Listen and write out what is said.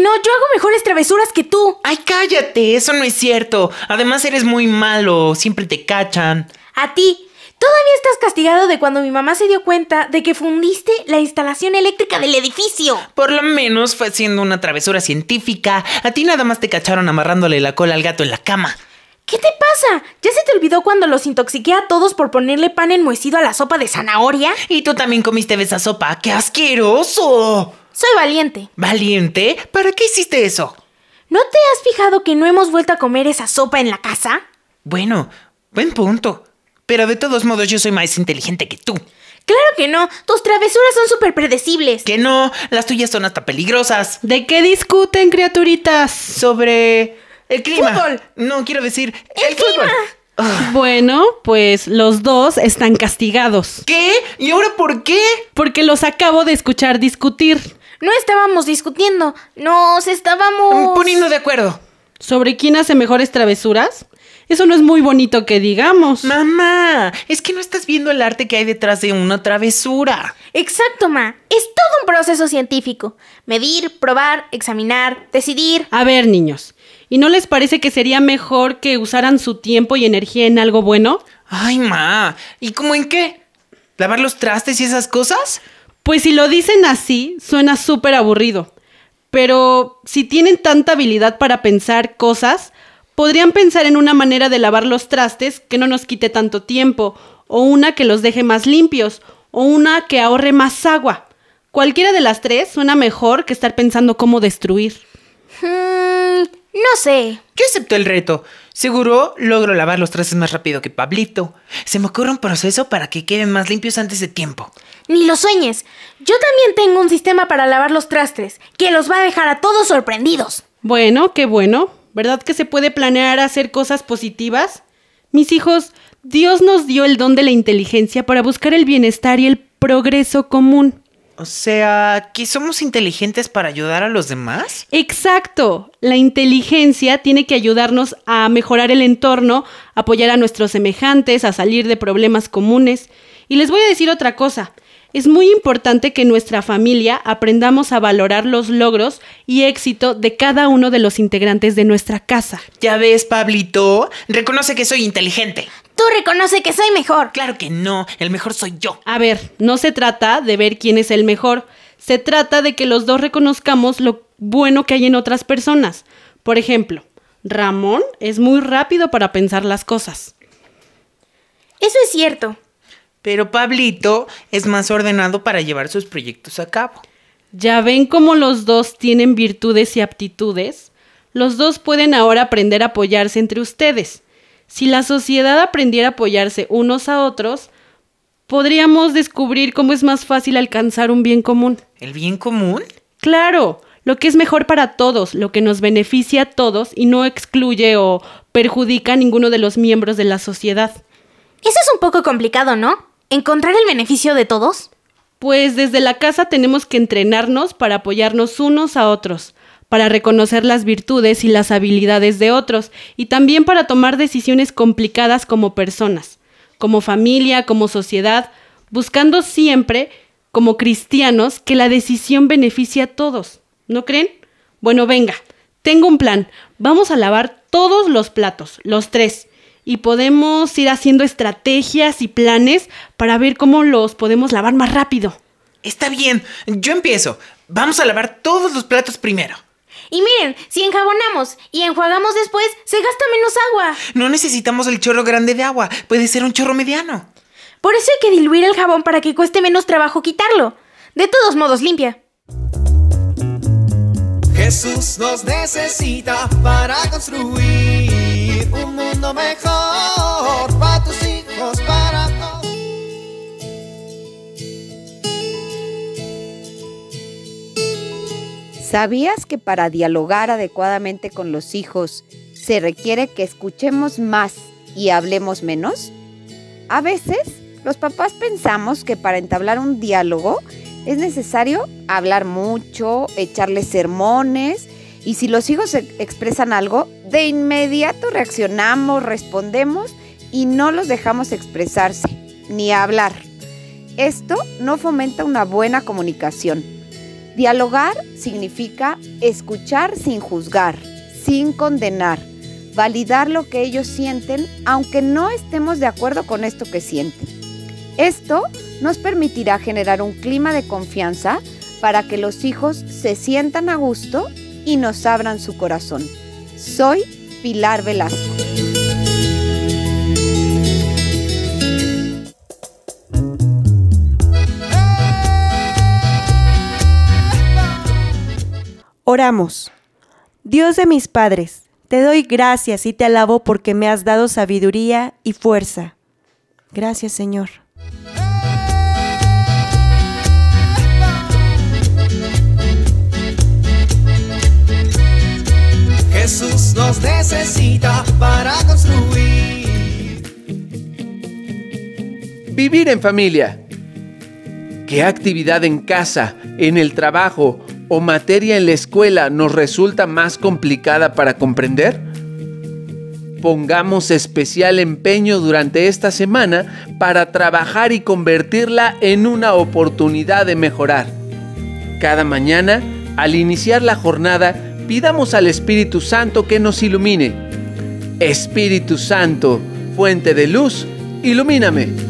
No, yo hago mejores travesuras que tú. Ay, cállate, eso no es cierto. Además eres muy malo, siempre te cachan. A ti. Todavía estás castigado de cuando mi mamá se dio cuenta de que fundiste la instalación eléctrica del edificio. Por lo menos fue haciendo una travesura científica. A ti nada más te cacharon amarrándole la cola al gato en la cama. ¿Qué te pasa? ¿Ya se te olvidó cuando los intoxiqué a todos por ponerle pan enmohecido a la sopa de zanahoria? Y tú también comiste de esa sopa. ¡Qué asqueroso! Soy valiente. ¿Valiente? ¿Para qué hiciste eso? ¿No te has fijado que no hemos vuelto a comer esa sopa en la casa? Bueno, buen punto. Pero de todos modos yo soy más inteligente que tú. Claro que no, tus travesuras son súper predecibles. Que no, las tuyas son hasta peligrosas. ¿De qué discuten, criaturitas? Sobre el clima. Fútbol. No, quiero decir El clima. Ah, Bueno, pues los dos están castigados. ¿Qué? ¿Y ahora por qué? Porque los acabo de escuchar discutir. No estábamos discutiendo, nos estábamos... Poniendo de acuerdo. ¿Sobre quién hace mejores travesuras? Eso no es muy bonito que digamos. Mamá, es que no estás viendo el arte que hay detrás de una travesura. Exacto, Ma. Es todo un proceso científico. Medir, probar, examinar, decidir. A ver, niños, ¿y no les parece que sería mejor que usaran su tiempo y energía en algo bueno? Ay, ma. ¿Y cómo en qué? ¿Lavar los trastes y esas cosas? Pues si lo dicen así, suena súper aburrido. Pero si tienen tanta habilidad para pensar cosas, podrían pensar en una manera de lavar los trastes que no nos quite tanto tiempo, o una que los deje más limpios, o una que ahorre más agua. Cualquiera de las tres suena mejor que estar pensando cómo destruir. Hmm, no sé. Yo acepto el reto. Seguro logro lavar los trastes más rápido que Pablito. Se me ocurre un proceso para que queden más limpios antes de tiempo. Ni lo sueñes. Yo también tengo un sistema para lavar los trastes, que los va a dejar a todos sorprendidos. Bueno, qué bueno. ¿Verdad que se puede planear hacer cosas positivas? Mis hijos, Dios nos dio el don de la inteligencia para buscar el bienestar y el progreso común. O sea, ¿que somos inteligentes para ayudar a los demás? Exacto. La inteligencia tiene que ayudarnos a mejorar el entorno, apoyar a nuestros semejantes, a salir de problemas comunes. Y les voy a decir otra cosa. Es muy importante que en nuestra familia aprendamos a valorar los logros y éxito de cada uno de los integrantes de nuestra casa. Ya ves, Pablito, reconoce que soy inteligente. Tú reconoce que soy mejor. Claro que no, el mejor soy yo. A ver, no se trata de ver quién es el mejor, se trata de que los dos reconozcamos lo bueno que hay en otras personas. Por ejemplo, Ramón es muy rápido para pensar las cosas. Eso es cierto. Pero Pablito es más ordenado para llevar sus proyectos a cabo. ¿Ya ven cómo los dos tienen virtudes y aptitudes? Los dos pueden ahora aprender a apoyarse entre ustedes. Si la sociedad aprendiera a apoyarse unos a otros, podríamos descubrir cómo es más fácil alcanzar un bien común. ¿El bien común? Claro, lo que es mejor para todos, lo que nos beneficia a todos y no excluye o perjudica a ninguno de los miembros de la sociedad. Eso es un poco complicado, ¿no? ¿Encontrar el beneficio de todos? Pues desde la casa tenemos que entrenarnos para apoyarnos unos a otros, para reconocer las virtudes y las habilidades de otros, y también para tomar decisiones complicadas como personas, como familia, como sociedad, buscando siempre, como cristianos, que la decisión beneficie a todos. ¿No creen? Bueno, venga, tengo un plan. Vamos a lavar todos los platos, los tres. Y podemos ir haciendo estrategias y planes para ver cómo los podemos lavar más rápido. Está bien, yo empiezo. Vamos a lavar todos los platos primero. Y miren, si enjabonamos y enjuagamos después, se gasta menos agua. No necesitamos el chorro grande de agua, puede ser un chorro mediano. Por eso hay que diluir el jabón para que cueste menos trabajo quitarlo. De todos modos, limpia. Jesús nos necesita para construir un mundo mejor para tus hijos, para ¿Sabías que para dialogar adecuadamente con los hijos se requiere que escuchemos más y hablemos menos? A veces, los papás pensamos que para entablar un diálogo es necesario hablar mucho, echarles sermones y si los hijos expresan algo, de inmediato reaccionamos, respondemos y no los dejamos expresarse ni hablar. Esto no fomenta una buena comunicación. Dialogar significa escuchar sin juzgar, sin condenar, validar lo que ellos sienten aunque no estemos de acuerdo con esto que sienten. Esto nos permitirá generar un clima de confianza para que los hijos se sientan a gusto y nos abran su corazón. Soy Pilar Velasco. Oramos. Dios de mis padres, te doy gracias y te alabo porque me has dado sabiduría y fuerza. Gracias, Señor. Jesús nos necesita para construir. Vivir en familia. ¿Qué actividad en casa, en el trabajo o materia en la escuela nos resulta más complicada para comprender? Pongamos especial empeño durante esta semana para trabajar y convertirla en una oportunidad de mejorar. Cada mañana, al iniciar la jornada, pidamos al Espíritu Santo que nos ilumine. Espíritu Santo, fuente de luz, ilumíname.